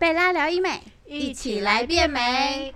贝拉聊医美，一起来变美。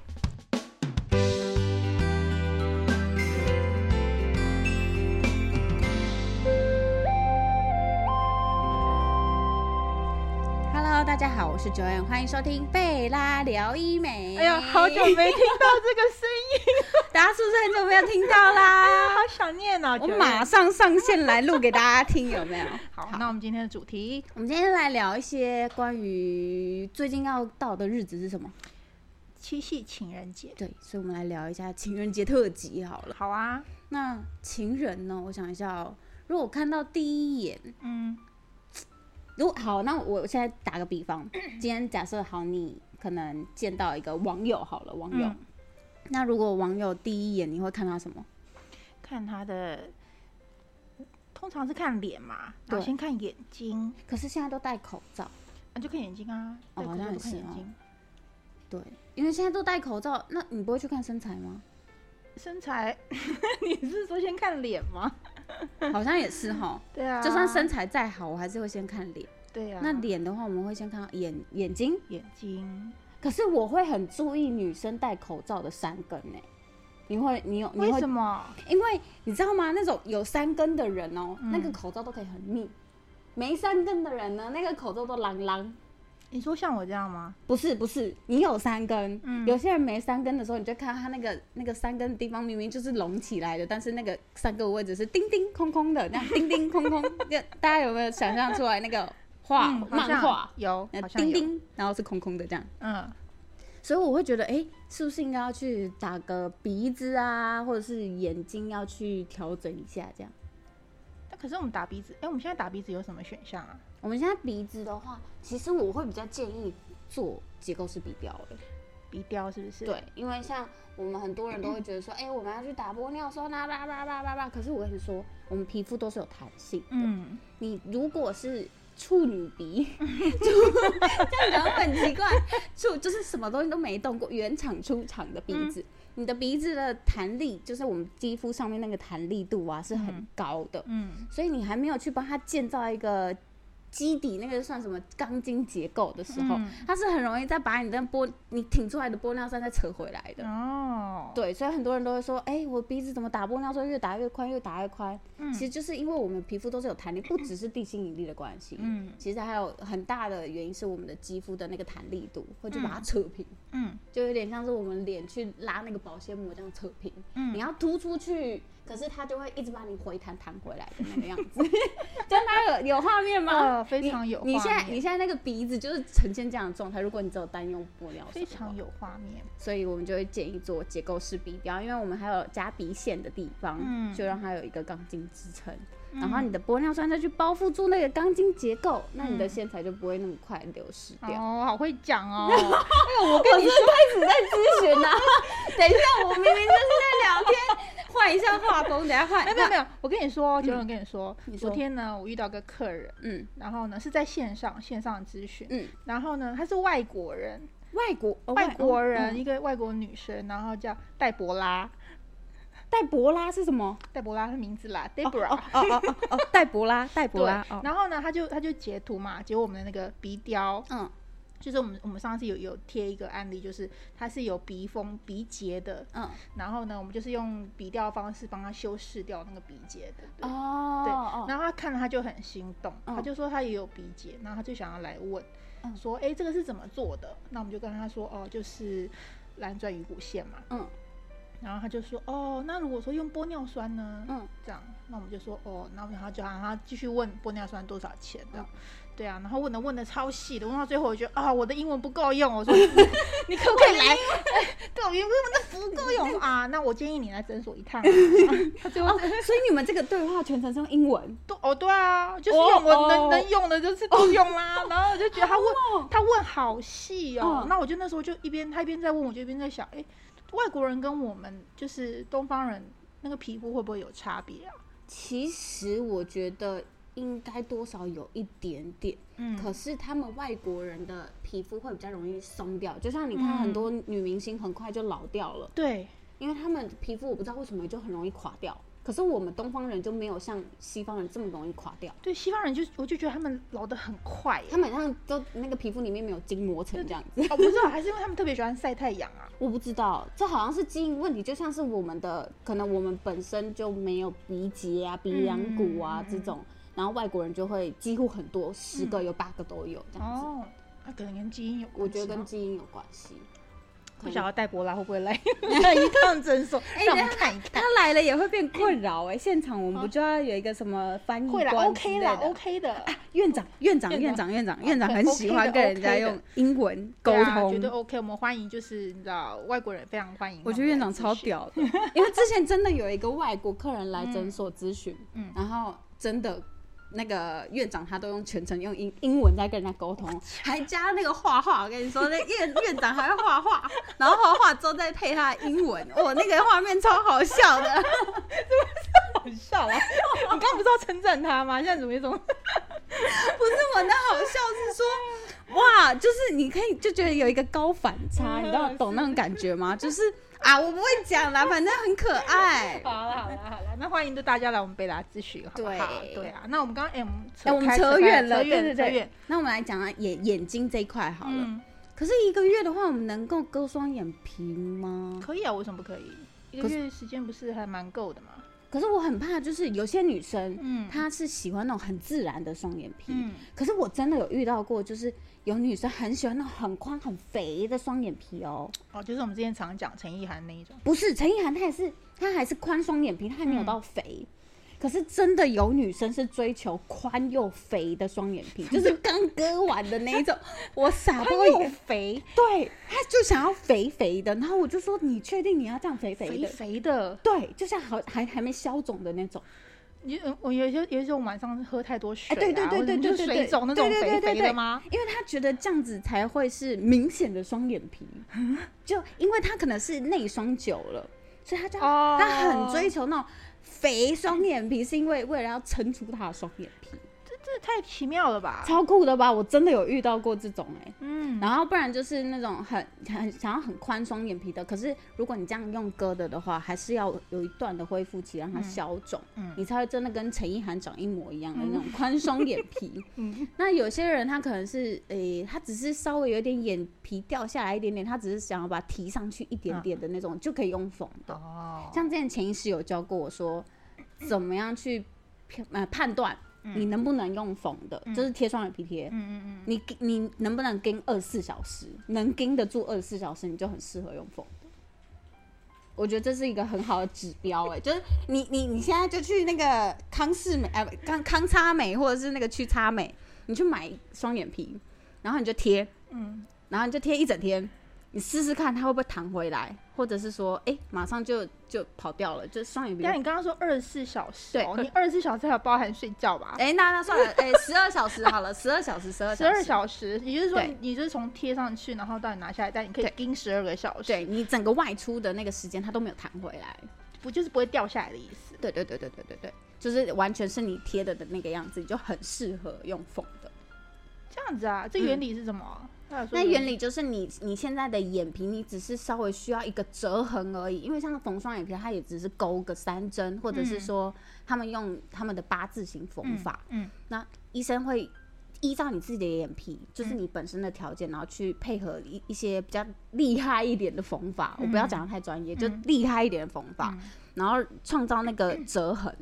我是九恩，欢迎收听贝拉聊医美。哎呀，好久没听到这个声音，大家是不是很久没有听到啦？好想念啊！我马上上线来录给大家听，有没有？好，那我们今天的主题我们今天来聊一些关于最近要到的日子是什么？七夕情人节。对，所以我们来聊一下情人节特辑好了。好啊，那情人呢？我想一下哦，如果看到第一眼，嗯，如果好，那我现在打个比方，今天假设好，你可能见到一个网友好了，网友，嗯那如果网友第一眼你会看他什么？看他的，通常是看脸嘛，然后对先看眼睛，可是现在都戴口罩，那，就看眼睛啊，哦好戴口罩就看眼睛，对，因为现在都戴口罩，那你不会去看身材吗？身材，你是说先看脸吗？好像也是哈，对啊，就算身材再好，我还是会先看脸。对啊，那脸的话，我们会先看到眼眼睛，眼睛，可是我会很注意女生戴口罩的三根呢、你会，你有，你为会什么？因为你知道吗？那种有三根的人哦、嗯。那个口罩都可以很密；没三根的人呢，那个口罩都啷啷。你说像我这样吗？不是不是，你有三根，嗯有些人没三根的时候，你就看到他那个那个三根的地方明明就是隆起来的，但是那个三个位置是叮叮空空的，那样叮叮空空。就大家有没有想象出来那个画、嗯漫画？有，叮叮，然后是空空的这样。嗯，所以我会觉得，哎、是不是应该要去打个鼻子啊，或者是眼睛要去调整一下这样？那可是我们打鼻子，哎、我们现在打鼻子有什么选项啊？我们现在鼻子的话，其实我会比较建议做结构式鼻雕的。鼻雕是不是？，对，因为像我们很多人都会觉得说，哎、我们要去打玻尿酸啦，叭叭叭叭叭。可是我跟你说，我们皮肤都是有弹性的。嗯，你如果是处女鼻，处这样讲很奇怪，处就是什么东西都没动过，原厂出厂的鼻子，你的鼻子的弹力，就是我们肌肤上面那个弹力度啊，是很嗯高的。嗯，所以你还没有去帮它建造一个基底，那个算什么钢筋结构的时候，嗯。它是很容易再把你的玻你挺出来的玻尿酸再扯回来的。哦，对，所以很多人都会说，哎、我鼻子怎么打玻尿酸越打越宽，越打越宽？嗯。其实就是因为我们皮肤都是有弹力，不只是地心引力的关系，嗯。其实还有很大的原因是我们的肌肤的那个弹力度会去把它扯平，嗯。就有点像是我们脸去拉那个保鲜膜这样扯平，嗯。你要突出去，可是它就会一直把你回弹弹回来的那个样子，这样大家有有画面吗？呃，非常有你现在你现在那个鼻子就是呈现这样的状态，如果你只有单用玻尿酸，非常有画面，所以我们就会建议做结构式鼻雕，因为我们还有加鼻线的地方，嗯。就让它有一个钢筋支撑。然后你的玻尿酸再去包覆住那个钢筋结构，那你的线材就不会那么快流失掉。哦，好会讲哦，那个我跟你我是开始在咨询啦，等一下，我明明就是在聊天，换一下画风，等下换。没有没有，我跟你说，九永跟你说，你说昨天呢，我遇到个客人，嗯然后呢是在线上线上咨询，嗯，然后呢他是外国人，外国哦外国人嗯一个外国女生，然后叫黛博拉，黛博拉是什么？黛博拉是名字啦哦，Deborah，哦哦哦哦，黛博拉，黛博拉。哦，然后呢他就他就截图嘛，截我们的那个鼻雕，嗯。就是我们我们上次有有贴一个案例，就是它是有鼻峰鼻结的，嗯。然后呢，我们就是用鼻雕的方式帮他修饰掉那个鼻结的。哦对，然后他看了他就很心动，嗯。他就说他也有鼻结，然后他就想要来问，嗯。说哎这个是怎么做的？那我们就跟他说哦就是蓝钻鱼骨线嘛，嗯然后他就说哦那如果说用玻尿酸呢？嗯这样，那我们就说哦，然后然后就让他继续问玻尿酸多少钱嗯的。对啊，然后问的问的超细的，问到最后我觉得啊，我的英文不够用，我说 你可不可以来？对，我英文真不够用啊，那我建议你来诊所一趟、啊。他最后哦，所以你们这个对话全程是用英文。都哦，对啊，就是哦用我能、哦能用的，就是都用啦。然后我就觉得他问、哦他问好细哦，嗯那我就那时候就一边他一边在问，我就一边在想，哎，外国人跟我们就是东方人那个皮肤会不会有差别啊？其实我觉得应该多少有一点点，嗯可是他们外国人的皮肤会比较容易松掉，就像你看嗯很多女明星很快就老掉了，对，因为他们皮肤我不知道为什么就很容易垮掉。可是我们东方人就没有像西方人这么容易垮掉，对，西方人就我就觉得他们老得很快耶。他们好像都那个皮肤里面没有筋磨成这样子。哦，不知道，还是因为他们特别喜欢晒太阳啊。我不知道，这好像是基因问题，就像是我们的，可能我们本身就没有鼻结啊、鼻梁骨啊、嗯这种，然后外国人就会几乎很多，十个有八个都有这样子。哦，那可能跟基因有关我觉得跟基因有关系。不晓得戴博拉会不会来来 一趟诊所，让我们看一看。他来了也会变困扰哎、现场我们不就要有一个什么翻译会啦官，OK 的，OK 的，院长，院长，院院长，院长，院长很喜欢跟人家用英文沟对啊绝对通。OK。我们欢迎，就是你知道，外国人非常欢迎。我觉得院长超。屌的，因为之前真的有一个外国客人来 诊所咨询，嗯然后真的那个院长他都用全程用英英文在跟人家沟通，还加那个画画。我跟你说，那院院长还会画画，然后画画之后再配他的英文，哇，那个画面超好笑的。好笑啊！你刚刚不是要称赞他吗？现在怎么有一种 不是我的好笑是说，哇，就是你可以就觉得有一个高反差，你知道嗯懂那种感觉吗？就是啊，我不会讲啦，反正很可爱。好了好了好了，那欢迎大家来我们贝拉咨询，好不好？对对啊，那我们刚刚哎，我们哎，我们扯远了，扯对对对远扯远。。那我们来讲啊，眼眼睛这一块好了。嗯，可是一个月的话，我们能够割双眼皮吗？可以啊，为什么不可以？一个月时间不是还蛮够的吗？可是我很怕，就是有些女生，嗯她是喜欢那种很自然的双眼皮。嗯，可是我真的有遇到过，就是有女生很喜欢那种很宽很肥的双眼皮哦。哦，就是我们之前常讲陈意涵那一种。不是陈意涵，她也是，她还是宽双眼皮，她还没有嗯到肥。可是真的有女生是追求宽又肥的双眼皮，就是刚割完的那一种。我傻包又眼，肥对，她就想要肥肥的。然后我就说：“你确定你要这样肥肥肥的？”肥的，对，就像好还还没消肿的那种。你嗯我有些有些时候晚上喝太多水、啊，哎对对对或者对对对就是水肿那种对对肥对对对肥的吗？因为她觉得这样子才会是明显的双眼皮，就因为她可能是内双久了，所以她就哦她很追求那种肥双眼皮，是因为为了要撑出他的双眼皮，这太奇妙了吧？超酷的吧？我真的有遇到过这种哎、嗯，然后不然就是那种很很想要很宽松眼皮的，可是如果你这样用割的的话，还是要有一段的恢复期让它消肿，嗯你才会真的跟陈意涵长一模一样的那种宽松眼皮。嗯那有些人他可能是诶、他只是稍微有点眼皮掉下来一点点，他只是想要把它提上去一点点的那种，就可以用缝的。哦，像之前潜意识有教过我说，怎么样去判呃判断你能不能用缝的，就是贴双眼皮贴。嗯嗯嗯，你你能不能盯二十四小时？能盯得住二十四小时，你就很适合用缝的。我觉得这是一个很好的指标，哎，就是你你你现在就去那个康士美，哎、不康康差美，或者是那个去差美，你去买双眼皮，然后你就贴，嗯，然后你就贴一整天，你试试看它会不会弹回来，或者是说，哎、马上就就跑掉了，就双眼皮就但你刚刚说二十四小时对哦，你二十四小时还有包含睡觉吧？哎、那那算了，哎、十二小时好了，十二小时，十二十二小时，也就是说你你就是从贴上去，然后到你拿下来，但你可以盯十二个小时，对，你整个外出的那个时间它都没有弹回来。不就是不会掉下来的意思？对对对对对对对，就是完全是你贴的的那个样子，你就很适合用缝的。这样子啊，这原理是什么？那原理就是你你现在的眼皮，你只是稍微需要一个折痕而已，因为像缝双眼皮，它也只是勾个三针，或者是说他们用他们的八字形缝法，嗯那医生会。依照你自己的眼皮，就是你本身的条件，然后去配合一一些比较厉害一点的缝法。我不要讲的太专业，就厉害一点的缝法，然后创造那个折痕。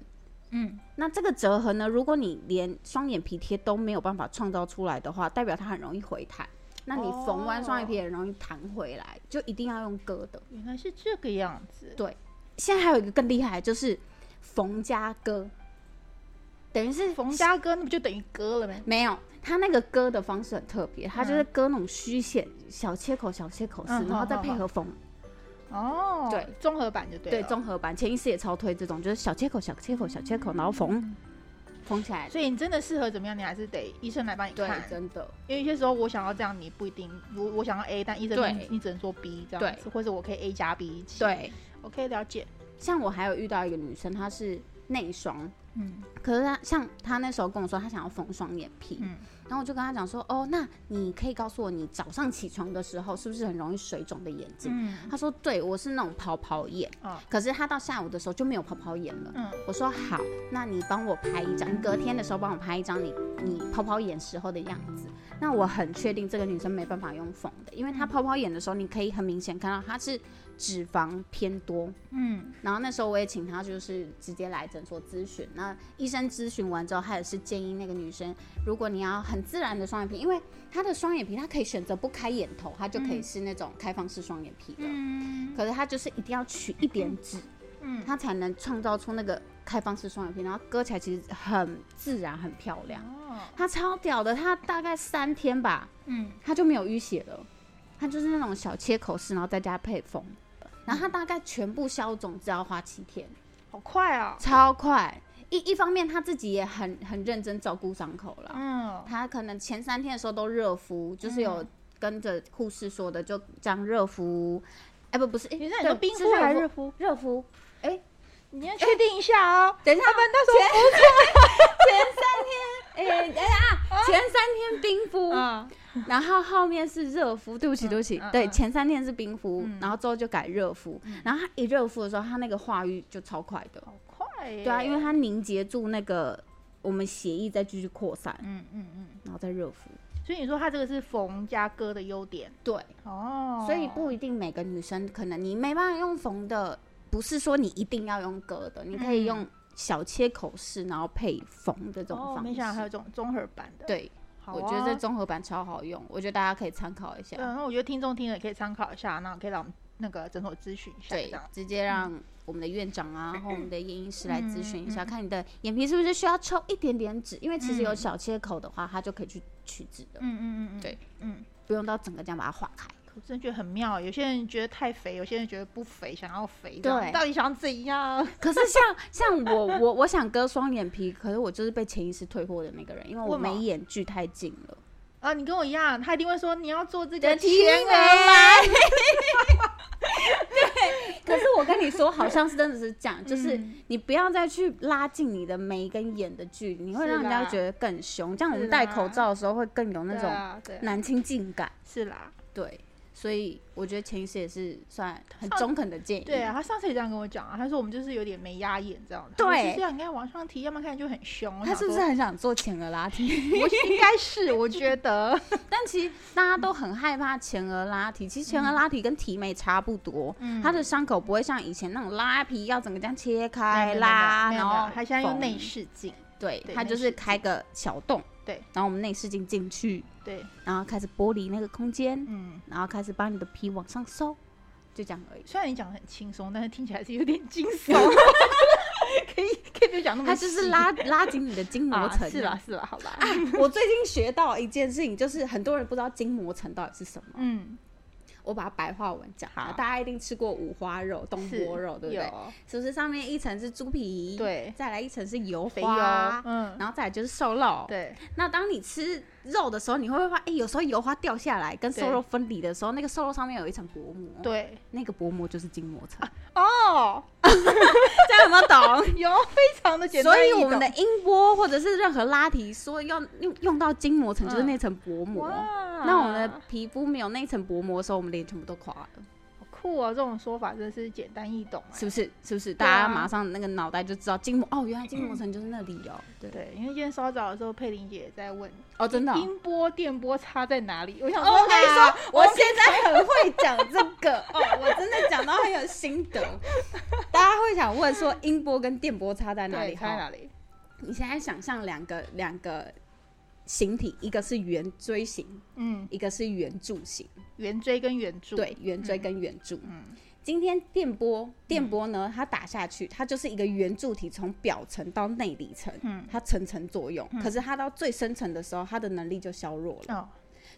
嗯，那这个折痕呢，如果你连双眼皮贴都没有办法创造出来的话，代表它很容易回弹。那你缝完双眼皮也容易弹回来，就一定要用割的。原来是这个样子。对，现在还有一个更厉害，就是缝加割，等于是缝加割，那不就等于割了没？没有，它那个割的方式很特别，它就是割那种虚线、小切口、小切口式，嗯然后再配合缝。哦，对，综合版就对对，综合版，潜意识也超推这种，就是小切口、小切口、小切口，然后缝缝起来。所以你真的适合怎么样，你还是得医生来帮你对看，。真的。因为有些时候我想要这样，你不一定，我我想要 A，但医生对你你只能说 B 这样对子，或者我可以 A 加 B 一起。对，，OK，了解。像我还有遇到一个女生，她是内双，嗯可是他像他那时候跟我说他想要缝双眼皮，嗯然后我就跟他讲说，哦，那你可以告诉我你早上起床的时候是不是很容易水肿的眼睛？嗯他说对，我是那种泡泡眼，哦可是他到下午的时候就没有泡泡眼了。嗯我说好，那你帮我拍一张，你隔天的时候帮我拍一张你你泡泡眼时候的样子。那我很确定这个女生没办法用缝的，因为她泡泡眼的时候，你可以很明显看到她是脂肪偏多。嗯然后那时候我也请她就是直接来诊所咨询。那医生咨询完之后，他也是建议那个女生，如果你要很自然的双眼皮，因为她的双眼皮她可以选择不开眼头，她就可以是那种开放式双眼皮的。嗯可是她就是一定要取一点脂。嗯她才能创造出那个开放式双眼皮，然后割起来其实很自然、很漂亮。哦它超屌的，她大概三天吧，嗯她就没有淤血了。它就是那种小切口式，然后再加配缝，然后它大概全部消肿只要花七天，好快啊！超快。一一方面他自己也很很认真照顾伤口了，嗯他可能前三天的时候都热敷，就是有跟着护士说的，就这样热敷。哎、不不是，哎你是冰敷还是是热敷？热敷。哎、你要确定一下哦。等一下，要不然到时哎、等一下啊，前三天冰敷，然后后面是热敷。对不起，对不起，对，前三天是冰敷，嗯然后之后就改热敷。然后他一热敷的时候，他那个化瘀就超快的。对啊，因为它凝结住那个我们血液再继续扩散，嗯嗯嗯，然后再热敷。所以你说它这个是缝加割的优点对，哦。所以不一定每个女生可能你没办法用缝的，不是说你一定要用割的，你可以嗯用小切口式，然后配缝的这种哦，方式。没想到还有这种综合版的。对，我觉得这综合版超好用，我觉得大家可以参考一下。对，那我觉得听众听了也可以参考一下，那可以让我们那个诊所咨询一下，这对，直接让我们的院长啊，或我们的验医师来咨询一下，嗯嗯嗯。看你的眼皮是不是需要抽一点点脂，因为其实有嗯小切口的话，它就可以去取脂的，嗯嗯嗯嗯，对，嗯。不用到整个这样把它化开。我真的觉得很妙，有些人觉得太肥，有些人觉得不肥，想要肥，对。到底想要怎样？可是像像我我我想割双眼皮，可是我就是被潜意识退货的那个人，因为我眉眼距太近了。啊，你跟我一样，他一定会说你要做这个的提前额眉 吗？可是我跟你说，好像是真的是这样，就是嗯你不要再去拉近你的眉跟眼的距离，你会让人家觉得更凶。这样我们戴口罩的时候会更有那种啊对啊难亲近感。是啦，对，所以我觉得潜意识也是算很中肯的建议。对啊，他上次也这样跟我讲啊，他说我们就是有点没压眼这样，对他说是这样应该往上提，要不然看就很凶。他是不是很想做前额拉提？我应该是，我觉得，但其实大家都很害怕前额拉提，其实前额拉提跟提眉差不多，嗯它的伤口不会像以前那种拉皮要整个这样切开拉，然后没有没有他现在用缝内视镜，对，对它就是开个小洞，对，然后我们内视镜进去，对，然后开始剥离那个空间，嗯。然后开始把你的皮往上收，就这样而已。虽然你讲的很轻松，但是听起来是有点惊悚。可以可以别讲那么它，就是拉拉紧你的筋膜啊层、是吧，是吧，好吧，我最近学到一件事情，就是很多人不知道筋膜层到底是什么。嗯，我把它白话文讲啊好，大家一定吃过五花肉、东坡肉，对不对？是不是上面一层是猪皮，对。再来一层是油肥油。花，，嗯，然后再来就是瘦肉。对，那当你吃肉的时候，你会不会发现，哎、有时候油花掉下来跟瘦肉分离的时候，那个瘦肉上面有一层薄膜，，对，那个薄膜就是筋膜层。哦，这样有没有懂？有非常的简单，所以我们的音波或者是任何拉提，说要用用到筋膜层，就是嗯那层薄膜。哇，那我们的皮肤没有那层薄膜的时候，我们脸全部都垮了，好酷哦，这种说法真是简单易懂哎，是不是？是不是？大家马上那个脑袋就知道筋膜哦，原来筋膜层就是那里哦。对，对，因为今天稍早的时候，佩玲姐也在问哦，真的哦。音波、电波差在哪里？我想哦说，我跟你说啊，我现在很会讲这个 哦，我真的讲到很有心得。大家会想问说，音波跟电波差在哪对，里？好，差在哪里？你现在想象两个两个形体，一个是圆锥形，嗯，一个是圆柱形。圆锥跟圆柱，对，圆锥跟圆柱。嗯。今天电波，电波呢，它打下去，它就是一个圆柱体，从表层到内里层，嗯。它层层作用。可是它到最深层的时候，它的能力就削弱了。哦，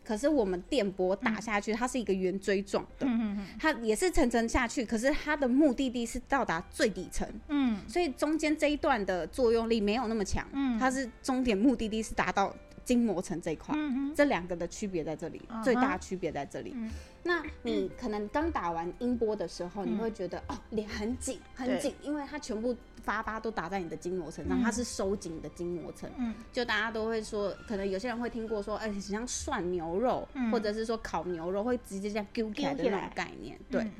可是我们电波打下去，它是一个圆锥状的，嗯嗯。它也是层层下去，可是它的目的地是到达最底层，嗯。所以中间这一段的作用力没有那么强。嗯。它是终点目的地是达到筋膜层这一块。这两个的区别在这里嗯最大区别在这里。嗯那你可能刚打完音波的时候，你会觉得哦脸很紧很对紧，因为它全部发疤都打在你的筋膜层上，嗯它是收紧的筋膜层。嗯就大家都会说，可能有些人会听过说，哎、很像涮牛肉，嗯或者是说烤牛肉会直接这样揪起来的那种概念。对，嗯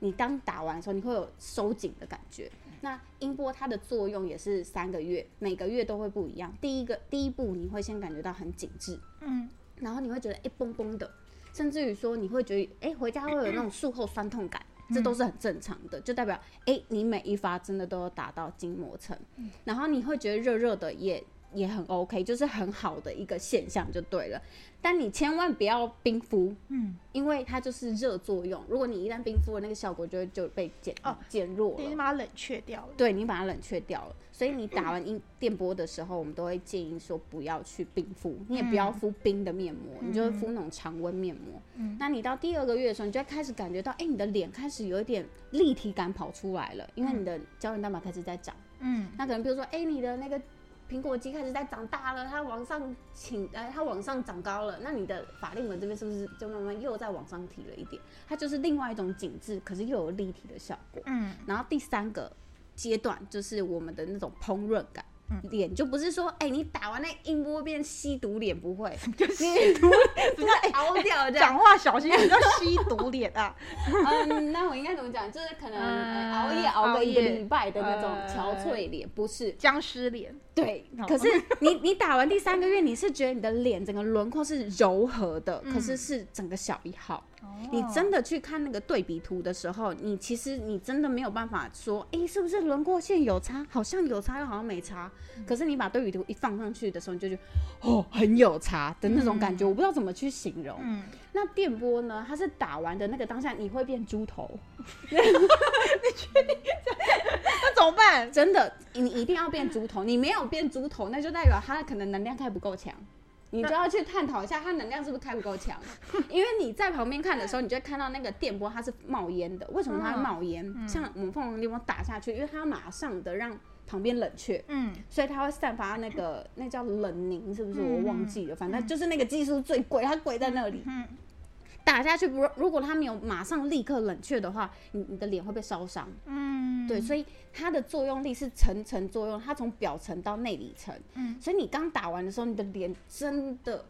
你当打完的时候，你会有收紧的感觉。那音波它的作用也是三个月，每个月都会不一样。第一个第一步你会先感觉到很紧致，嗯然后你会觉得哎绷绷的，甚至于说你会觉得哎回家会有那种术后酸痛感，这都是很正常的，就代表哎你每一发真的都有打到筋膜层，然后你会觉得热热的也也很 OK，就是很好的一个现象就对了。但你千万不要冰敷，嗯，因为它就是热作用，如果你一旦冰敷了，那个效果就会就被减哦减弱了你。把它冷却掉了。对你把它冷却掉了，所以你打完音电波的时候，我们都会建议说不要去冰敷，你也不要敷冰的面膜，你就会敷那种常温面膜。嗯那你到第二个月的时候，你就会开始感觉到，哎、你的脸开始有一点立体感跑出来了，因为你的胶原蛋白开始在长。嗯那可能比如说，哎、你的那个苹果肌开始在长大了，它往上请，呃，它往上长高了，那你的法令纹这边是不是就慢慢又再往上提了一点？它就是另外一种紧致，可是又有立体的效果。嗯然后第三个阶段就是我们的那种烹饪感。嗯脸就不是说，哎、你打完那音波变吸毒脸不会，吸毒，不是熬掉这样。讲话小心，你叫吸毒脸啊！嗯，那我应该怎么讲？就是可能、熬夜熬个一个礼拜的那种呃憔悴脸，不是。僵尸脸，对哦，可是你你打完第三个月，你是觉得你的脸整个轮廓是柔和的，可是是整个小一号。你真的去看那个对比图的时候，你其实你真的没有办法说，诶，是不是轮廓线有差？好像有差，又好像没差。可是你把对比图一放上去的时候，你就觉得哦，很有差的那种感觉，我不知道怎么去形容。嗯，那电波呢？它是打完的那个当下，你会变猪头，你确定那怎么办？真的，你一定要变猪头。你没有变猪头，那就代表它可能能量开不够强。你就要去探讨一下它能量是不是开不够强，因为你在旁边看的时候，你就会看到那个电波它是冒烟的。为什么它会冒烟？像我们凤凰电波打下去，因为它马上的让旁边冷却，嗯所以它会散发那个那叫冷凝，是不是？我嗯忘记了，反正就是那个技术最贵，它贵在那里。嗯打下去，不如果它没有马上立刻冷却的话，你你的脸会被烧伤。嗯，对，所以它的作用力是层层作用，它从表层到内里层。嗯。所以你刚打完的时候，你的脸真的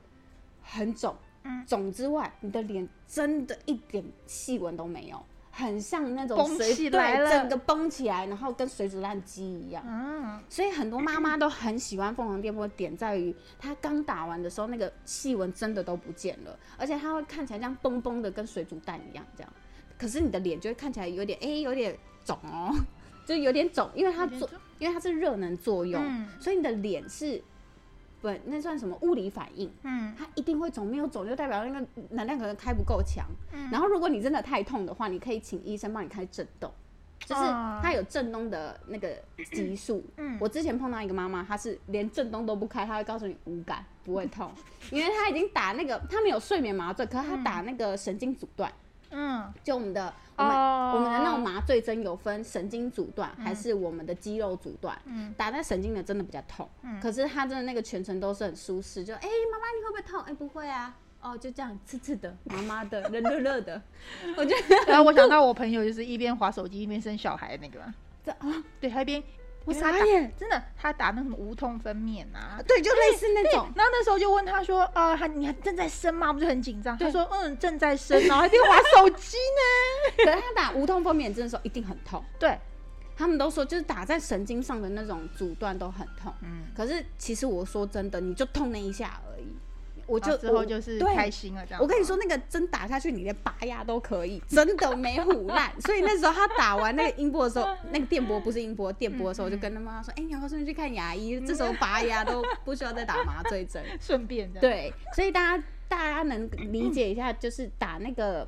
很肿，嗯。肿之外，你的脸真的一点细纹都没有，很像那种水对，起来了整个绷起来，然后跟水煮蛋鸡一样。嗯所以很多妈妈都很喜欢凤凰电波，点在于它刚打完的时候，那个细纹真的都不见了，而且它会看起来像崩崩的，跟水煮蛋一样这样。可是你的脸就会看起来有点哎、有点肿哦，就有点肿，因为它做，因为它是热能作用，嗯所以你的脸是本那算什么物理反应？嗯。它一定会肿，没有肿就代表那个能量可能开不够强。嗯。然后如果你真的太痛的话，你可以请医生帮你开震动，就是哦。它有震动的那个级数。嗯。我之前碰到一个妈妈，她是连震动都不开，她会告诉你无感，不会痛，因为她已经打那个，她没有睡眠麻醉，可是她打那个神经阻断，嗯就我们的我们、哦。我们的那种麻醉针有分神经阻断还是我们的肌肉阻断，嗯。打在神经的真的比较痛，嗯。可是他真的那个全程都是很舒适，就哎、妈妈你会不会痛？哎、不会啊。哦，就这样刺刺的、麻麻的、热热热的，我觉得然后我想到我朋友就是一边划手机一边生小孩那个，这啊，对他一边我傻眼，真的他打那什么无痛分娩啊。对，就类似那种，然后那时候就问他说：“呃，还你还正在生吗？”不是很紧张。他说：“嗯，正在生，然后还在划手机呢。可是他打无痛分娩针的时候一定很痛。”对，他们都说，就是打在神经上的那种阻断都很痛。嗯，可是其实我说真的，你就痛那一下而已。我就之后就是开心了这样。我跟你说，那个针打下去，你连拔牙都可以，真的没唬烂。所以那时候他打完那个音波的时候，那个电波不是音波，电波的时候，我就跟他妈妈说：“哎、你要不要顺便去看牙医？这时候拔牙都不需要再打麻醉针。”顺便这样。对，所以大家大家能理解一下，就是打那个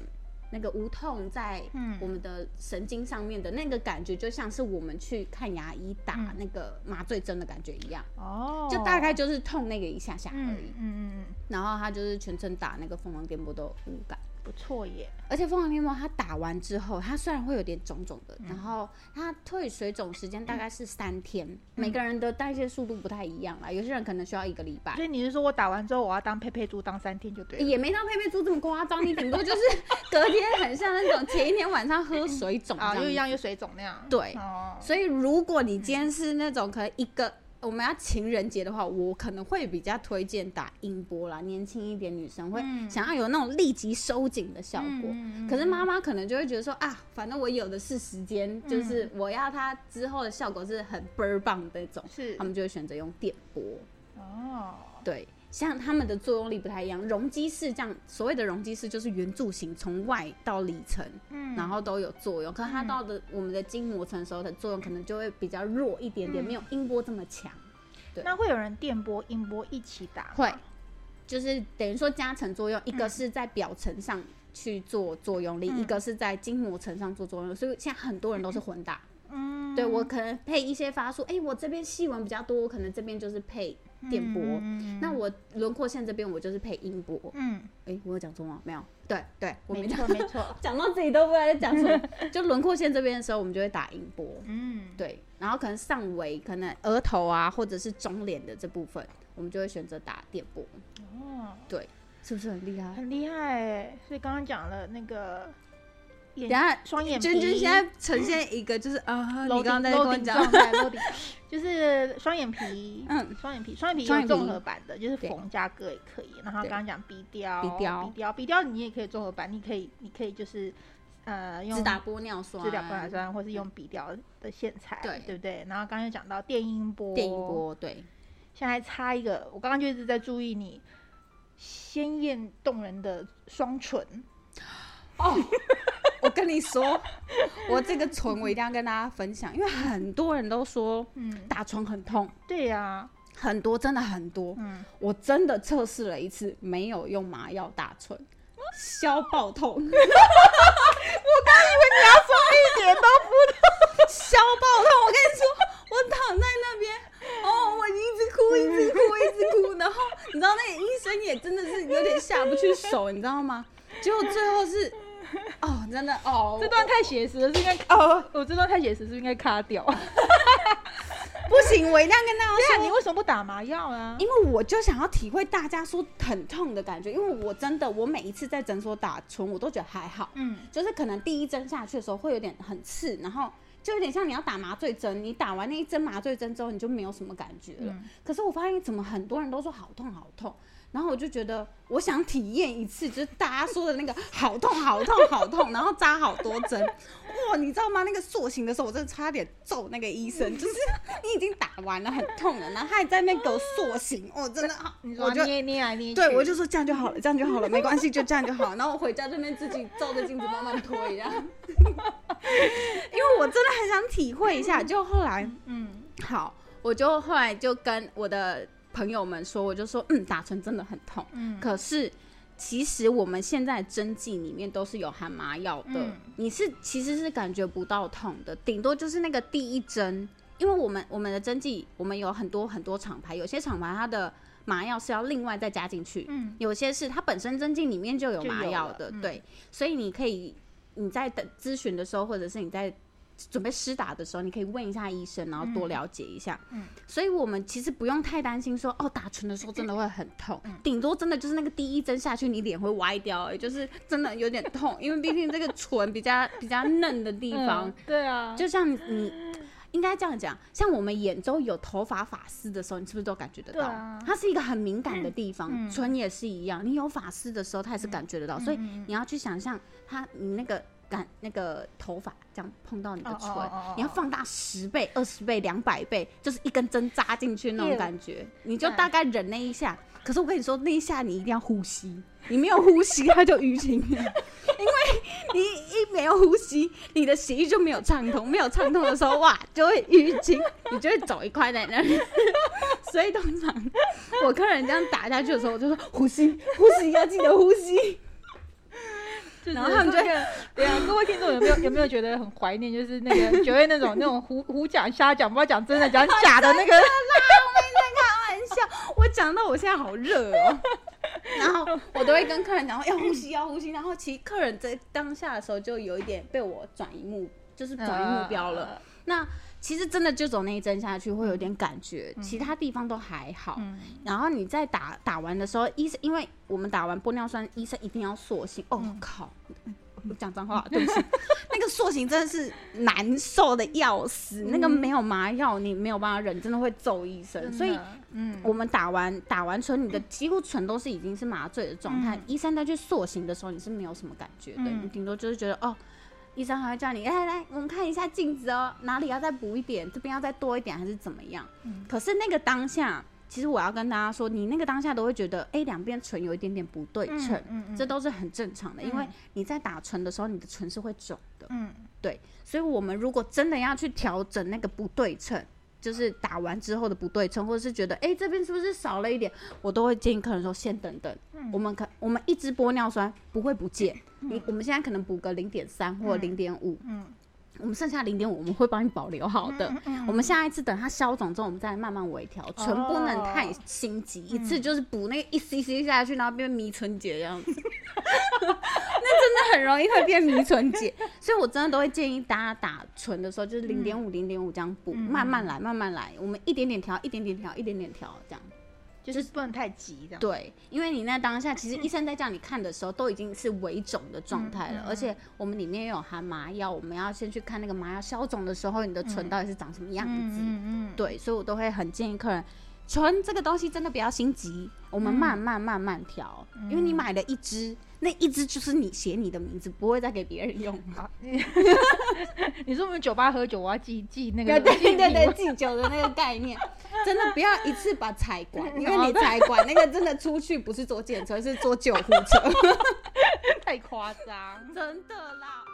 那个无痛在嗯。我们的神经上面的那个感觉，就像是我们去看牙医打嗯那个麻醉针的感觉一样，哦，就大概就是痛那个一下下而嗯已。嗯嗯嗯然后他就是全程打那个凤凰电波都无感，不错耶。而且凤凰面膜它打完之后，它虽然会有点肿肿的，嗯然后它退水肿时间大概是三天，每个人的代谢速度不太一样啦，有些人可能需要一个礼拜所。以你是说我打完之后我要当佩佩猪当三天就对了？也没当佩佩猪这么夸张，你顶多就是隔天很像那种前一天晚上喝水肿 啊。又一样又水肿那样。对哦，所以如果你今天是那种可能一个我们要情人节的话，我可能会比较推荐打音波啦，年轻一点女生会嗯。想要有那种立即收紧的效果。可是妈妈可能就会觉得说啊，反正我有的是时间，嗯就是我要它之后的效果是很倍儿棒的那种，是。他们就会选择用电波。哦，对，像它们的作用力不太一样。容积式这样，所谓的容积式就是圆柱形，从外到里层，嗯然后都有作用。可是它到的我们的筋膜层时候的作用可能就会比较弱一点点，嗯没有音波这么强。对那会有人电波、音波一起打？会，就是等于说加成作用，一个是在表层上去做作用力，嗯一个是在筋膜层上做作用，所以现在很多人都是混打。嗯，对我可能配一些发数，哎、我这边细纹比较多，我可能这边就是配电波。嗯那我轮廓线这边我就是配音波。嗯，哎、我有讲错吗？没有。对对，我没错没错，讲到自己都不知道在讲什么。就轮廓线这边的时候，我们就会打音波。嗯，对，然后可能上围，可能额头啊，或者是中脸的这部分，我们就会选择打电波。哦，对，是不是很厉害？很厉害哎。所以刚刚讲了那个眼等下，双眼皮，君君现在呈现一个就是啊，你刚刚在跟我讲 就是双眼皮，嗯，双眼皮，双眼皮有综合版的，就是缝加割也可以。然后刚刚讲鼻雕，鼻雕鼻雕，鼻雕你也可以综合版，你可以，你可以就是呃用打玻尿酸，治疗玻尿酸，或是用鼻雕的线材，对对不对？然后刚刚又讲到电音波，电音，波，对，现在还差一个，我刚刚就一直在注意你鲜艳动人的双唇，哦，我跟你说，我这个唇我一定要跟大家分享，因为很多人都说嗯，打唇很痛，对呀、很多真的很多。嗯，我真的测试了一次，没有用麻药打唇，消爆痛，我刚以为你要说一点都不痛消爆痛。我跟你说，我躺在那边，哦，我一直哭，一直哭，一直哭。然后你知道那个医生也真的是有点下不去手，你知道吗？结果最后是，哦，真的哦，这段太写实了，是应该哦，我这段太写实，是应该卡掉？不行，我一定要跟大家说你为什么不打麻药啊？因为我就想要体会大家说很痛的感觉，因为我真的，我每一次在诊所打唇，我都觉得还好，嗯，就是可能第一针下去的时候会有点很刺，然后就有点像你要打麻醉针，你打完那一针麻醉针之后，你就没有什么感觉了。嗯可是我发现怎么很多人都说好痛好痛，然后我就觉得我想体验一次，就是大家说的那个好痛好痛好痛，然后扎好多针，哇，你知道吗？那个塑形的时候，我真的差点揍那个医生，就是 你已经打完了很痛了，然后他还在那边给我塑形，我真的好，我就捏捏来捏去，对，我就说这样就好了，这样就好了，没关系，就这样就好。然后我回家这边自己照着镜子慢慢推，这样，因为我真的很想体会一下。就后来嗯好，我就后来就跟我的朋友们说，我就说，嗯，打针真的很痛，嗯，可是。其实我们现在针剂里面都是有含麻药的，嗯。你是其实是感觉不到痛的，顶多就是那个第一针，因为我们我们的针剂我们有很多很多厂牌，有些厂牌它的麻药是要另外再加进去，嗯。有些是它本身针剂里面就有麻药的，嗯。对，所以你可以你在等咨询的时候，或者是你在准备施打的时候，你可以问一下医生，然后多了解一下。嗯。所以我们其实不用太担心说，哦，打唇的时候真的会很痛，嗯。顶多真的就是那个第一针下去，你脸会歪掉、而已，就是真的有点痛，因为毕竟这个唇比较比较嫩的地方，嗯对啊，就像你。应该这样讲，像我们眼周有头发发丝的时候，你是不是都感觉得到？它是一个很敏感的地方，嗯。唇也是一样。你有发丝的时候，它也是感觉得到，所以你要去想象它，你那个感那个头发这样碰到你的唇，你要放大十倍、二十倍、两百倍，就是一根针扎进去那种感觉，你就大概忍那一下。可是我跟你说，那一下你一定要呼吸，你没有呼吸，它就淤青了，因为你一没有呼吸，你的血液就没有畅通，没有畅通的时候，哇，就会淤青，你就会走一块在那里。所以通常我客人这样打下去的时候，我就说呼吸，呼吸要记得呼吸。就是然后他们就这个 对啊，各位听众有没有有没有觉得很怀念？就是那个九月那种那种胡胡讲瞎讲，不知道讲真的讲假的那个，开玩笑，我讲到我现在好热哦。然后我都会跟客人讲说要呼吸，要呼吸。然后其实客人在当下的时候就有一点被我转移目，就是转移目标了。那其实真的就走那一针下去会有点感觉，其他地方都还好。然后你在打打完的时候，医生因为我们打完玻尿酸，医生一定要塑形。哦靠！我讲脏话，对不起。那个塑形真的是难受的要死，那个没有麻药你没有办法忍，真的会揍医生。所以，嗯，我们打完打完唇，你的几乎唇都是已经是麻醉的状态。医生在去塑形的时候，你是没有什么感觉的，你顶多就是觉得哦。医生还会叫你，来来，我们看一下镜子哦，哪里要再补一点，这边要再多一点，还是怎么样？嗯。可是那个当下，其实我要跟大家说，你那个当下都会觉得，哎，两边唇有一点点不对称，嗯嗯，这都是很正常的，因为你在打唇的时候，你的唇是会肿的，嗯，对。所以我们如果真的要去调整那个不对称。就是打完之后的不对称，或者是觉得哎这边是不是少了一点，我都会建议客人说先等等，我们可我们一支玻尿酸不会不见，你我们现在可能补个零点三或零点五。我们剩下零点五，我们会帮你保留好的。我们下一次等它消肿之后，我们再慢慢微调，唇不能太心急，一次就是补那个一 cc 下去，然后变迷唇姐这样子，那真的很容易会变迷唇姐。所以我真的都会建议大家打唇的时候，就是零点五、零点五这样补，慢慢来，慢慢来，我们一点点调，一点点调，一点点调这样。就是不能太急的。对，因为你那当下，其实医生在叫你看的时候，都已经是微肿的状态了，而且我们里面又有含麻药，我们要先去看那个麻药消肿的时候，你的唇到底是长什么样子。嗯嗯。对，所以我都会很建议客人，唇这个东西真的不要心急，我们慢慢慢慢调，因为你买了一支。那一支就是你写你的名字，不会再给别人用。好，你说我们酒吧喝酒，我要记记那个对对对记酒的那个概念，真的不要一次把财管，因为你财管那个真的出去不是坐检车，是坐救护车，太夸张，真的啦。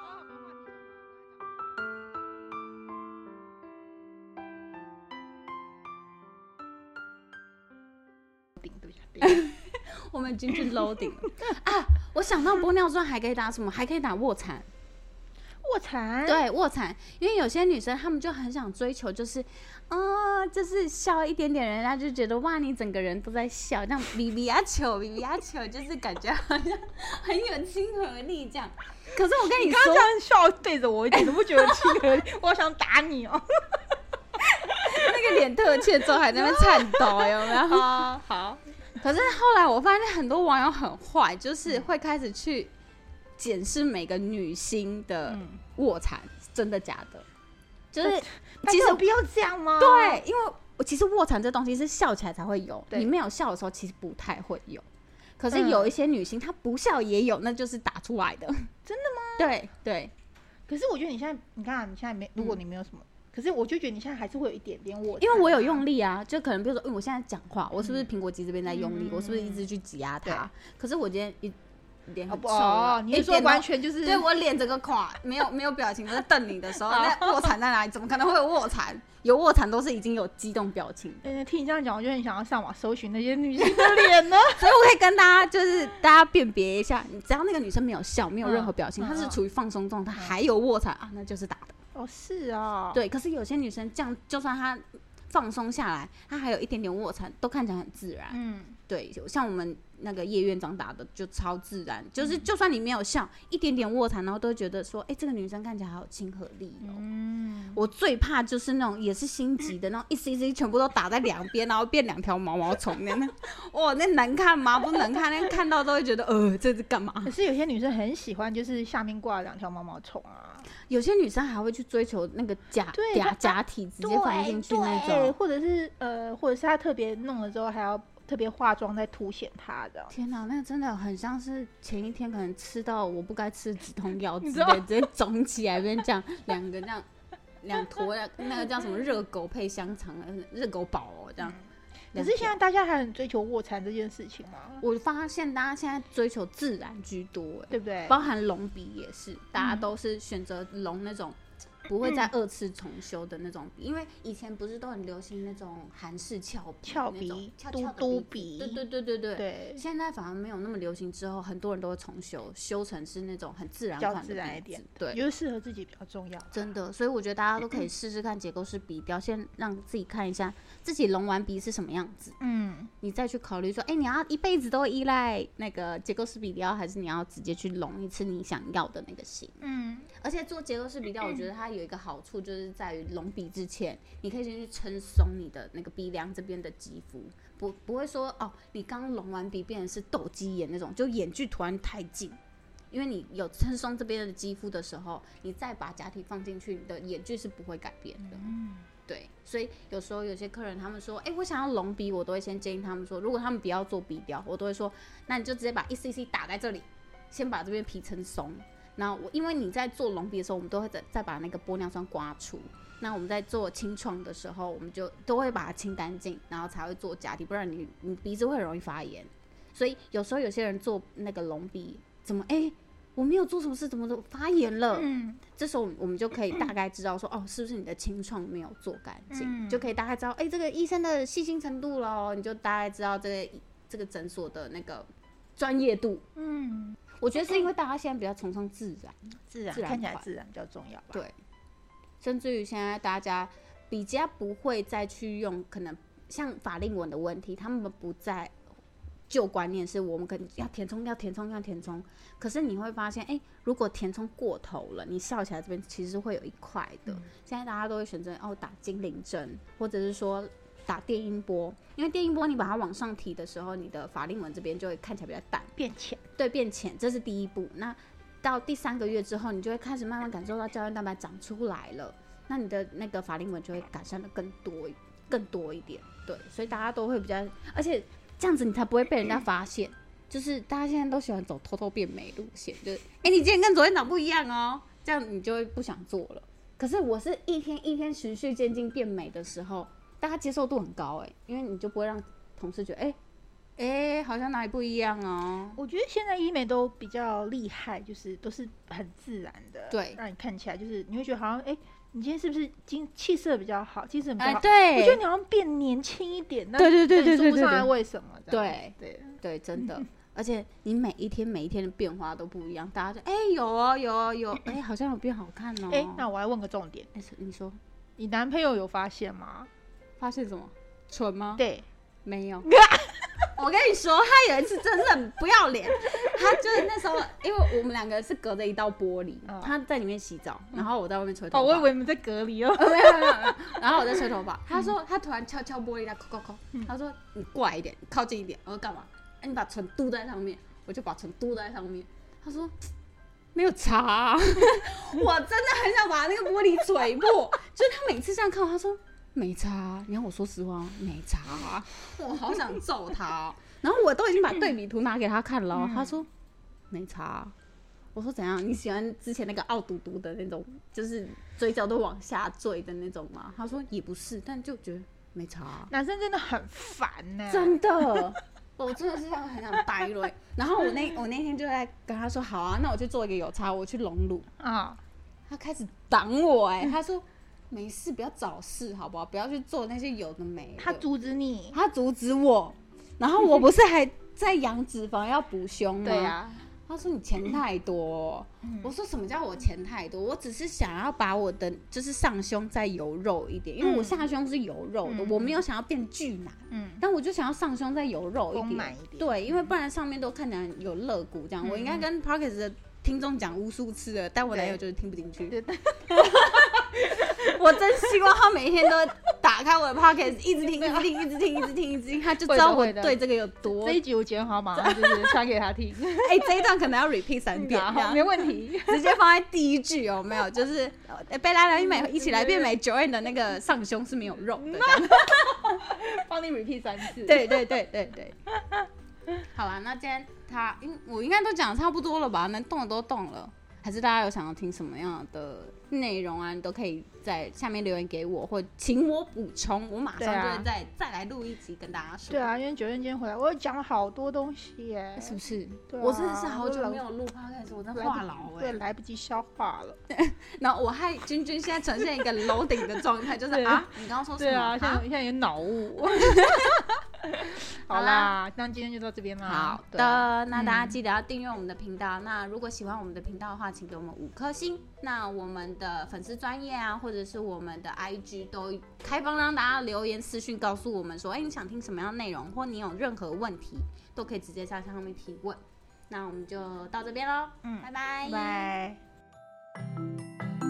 顶。我们已经去 loading 了啊！我想到玻尿酸还可以打什么？还可以打卧蚕。卧蚕？对，卧蚕。因为有些女生她们就很想追求，就是啊，就是笑一点点，人家就觉得哇，你整个人都在笑，这样比比啊球，比比啊球，就是感觉好像很有亲和力这样。可是我跟你说，这样笑对着我，一点都不觉得亲和力，我想打你哦。那个脸特切之后还在那边颤抖，有没有？好。可是后来我发现很多网友很坏，就是会开始去检视每个女星的卧蚕，真的假的？就是其实有必要这样吗？对，因为我其实卧蚕这东西是笑起来才会有，你没有笑的时候其实不太会有。可是有一些女星她不笑也有，那就是打出来的。真的吗？对对。可是我觉得你现在，你看你现在没，如果你没有什么。可是我就觉得你现在还是会有一点点我，因为我有用力啊，就可能比如说，因为我现在讲话，我是不是苹果肌这边在用力？我是不是一直去挤压它？可是我今天一脸很臭，你说完全就是对我脸整个垮，没有没有表情，我在瞪你的时候，那卧蚕在哪里？怎么可能会有卧蚕？有卧蚕都是已经有激动表情。哎，听你这样讲，我就很想要上网搜寻那些女性的脸呢。所以我可以跟大家就是大家辨别一下，只要那个女生没有笑，没有任何表情，她是处于放松状态，还有卧蚕啊，那就是打的。哦，是啊，对，可是有些女生这样，就算她放松下来，她还有一点点卧蚕，都看起来很自然。嗯，对，像我们。那个叶院长打的就超自然，就是就算你没有笑，一点点卧蚕，然后都觉得说，哎，这个女生看起来好有亲和力哦。嗯，我最怕就是那种也是心急的那种，一 c c 全部都打在两边，然后变两条毛毛虫那那，哇，那难看吗？不能看，那看到都会觉得，呃，这是干嘛？可是有些女生很喜欢，就是下面挂两条毛毛虫啊。有些女生还会去追求那个假假假体直接放进去那种，或者是呃，或者是她特别弄了之后还要。特别化妆再凸显它的，天哪，那个真的很像是前一天可能吃到我不该吃的止痛药之类，直接肿起来变这样，两个这样两坨那个叫什么热狗配香肠，热狗堡哦这样。可是现在大家还很追求卧蚕这件事情吗？我发现大家现在追求自然居多，对不对？包含隆鼻也是，大家都是选择隆那种。不会再二次重修的那种笔，因为以前不是都很流行那种韩式翘笔翘那种笔翘嘟嘟笔对对对对对。对，现在反而没有那么流行，之后很多人都会重修，修成是那种很自然款的自然一点对我，觉得适合自己比较重要。真的，所以我觉得大家都可以试试看结构式笔雕，先让自己看一下自己隆完鼻是什么样子，嗯，你再去考虑说，哎、你要一辈子都依赖那个结构式笔雕，还是你要直接去隆一次你想要的那个型？嗯，而且做结构式笔雕，我觉得它有一个好处，就是在于隆鼻之前，你可以先去撑松你的那个鼻梁这边的肌肤，不不会说哦，你刚隆完鼻变成是斗鸡眼那种，就眼距突然太近。因为你有撑松这边的肌肤的时候，你再把假体放进去，你的眼距是不会改变的。嗯对，所以有时候有些客人他们说，哎、我想要隆鼻，我都会先建议他们说，如果他们不要做鼻雕，我都会说，那你就直接把一 cc 打在这里，先把这边皮撑松。然后我因为你在做隆鼻的时候，我们都会再再把那个玻尿酸刮除。那我们在做清创的时候，我们就都会把它清干净，然后才会做假体，不然你你鼻子会很容易发炎。所以有时候有些人做那个隆鼻，怎么哎、我没有做什么事，怎么都发炎了？嗯，这时候我们就可以大概知道说，哦，是不是你的清创没有做干净，嗯就可以大概知道，哎、这个医生的细心程度喽，你就大概知道这个这个诊所的那个专业度。嗯，我觉得是因为大家现在比较崇尚自然，自然自然看起来自然比较重要吧。对，甚至于现在大家比较不会再去用，可能像法令纹的问题，他们不在旧观念是我们可能要填充，要填充，要填充。可是你会发现，哎、如果填充过头了，你笑起来这边其实会有一块的。现在大家都会选择哦打精灵针，或者是说打电音波，因为电音波你把它往上提的时候，你的法令纹这边就会看起来比较淡。变浅，对，变浅，这是第一步。那到第三个月之后，你就会开始慢慢感受到胶原蛋白长出来了，那你的那个法令纹就会改善的更多更多一点。对，所以大家都会比较，而且这样子你才不会被人家发现。就是大家现在都喜欢走偷偷变美路线，就是哎、诶你今天跟昨天长不一样哦，这样你就会不想做了。可是我是一天一天循序渐进变美的时候，大家接受度很高哎、因为你就不会让同事觉得哎哎、好像哪里不一样哦。我觉得现在医美都比较厉害，就是都是很自然的，对让你看起来就是你会觉得好像，哎、你今天是不是精气色比较好，精神比较哎、好？对，我觉得你好像变年轻一点，那对对对对说不上来对对对为什么？对对，对，真的，而且你每一天每一天的变化都不一样，大家就哎、有哦有哦有，哎、好像有变好看哦。哎、那我来问个重点，哎你说你男朋友有发现吗？发现什么？蠢吗？对，没有。我跟你说，他有一次真的很不要脸，他就是那时候，因为我们两个是隔着一道玻璃，嗯他在里面洗澡，然后我在外面吹头哦，发。我以为你们在隔离哦。呃 没有没有没有，然后我在吹头发，他说他突然敲敲玻璃，他扣扣扣，他说你过来一点，靠近一点，我说干嘛？哎，你把唇嘟在上面，我就把唇嘟在上面。他说没有擦、啊，我真的很想把那个玻璃锤破。就是他每次这样看我，他说没擦啊，你让我说实话，没差啊，我好想揍他哦、然后我都已经把对比图拿给他看了哦，他说没差啊。我说怎样？你喜欢之前那个傲嘟嘟的那种，就是嘴角都往下坠的那种吗？他说也不是，但就觉得没差啊、男生真的很烦呢、真的，我真的是这样很想掰了。然后我那我那天就在跟他说，好啊，那我去做一个有差，我去隆乳。啊，他开始挡我、哎，他说没事，不要找事好不好？不要去做那些有的没的。他阻止你。他阻止我，然后我不是还在养脂肪要补胸吗？对呀、他说你钱太多，嗯我说什么叫我钱太多？我只是想要把我的就是上胸再油肉一点，因为我嗯下胸是油肉的，嗯我没有想要变巨奶，嗯，但我就想要上胸再油肉一点，丰满一点对，因为不然上面都看起来有肋骨这样。嗯我应该跟 Parkes 的听众讲无数次了，但我男友就是听不进去。我真希望他每天都打开我的 Parkes，一直听，一直听，一直听，一直听，一直听，他就知道我对这个有多这一集我剪好，马上就是传给他听，哎、这一段可能要 repeat 三遍，没问题。直接放在第一句有没有？就是呃贝拉来美一起来变美，，Joanne 的那个上胸是没有肉的，帮你 repeat 三次。，对对对对对。好啦，那今天他应我应该都讲得差不多了吧？能动的都动了。还是大家有想要听什么样的内容啊？你都可以在下面留言给我，或请我补充，我马上就会再、再来录一集跟大家说。对，啊，因为九月今天回来，我又讲了好多东西耶，是不是？对啊我真的是好久没有录 podcast，我真的来不话痨哎、对，来不及消化了。然后我害君君现在呈现一个楼顶的状态，就是啊，你刚刚说什么？对啊，现在啊现在有脑雾。好好啦，那今天就到这边啦。好的，那大家记得要订阅我们的频道。那如果喜欢我们的频道的话，请给我们五颗星。那我们的粉丝专业啊，或者是我们的 IG 都开放让大家留言私讯告诉我们说，哎、你想听什么样的内容，或你有任何问题，都可以直接在上面提问。那我们就到这边喽，嗯拜拜，拜拜。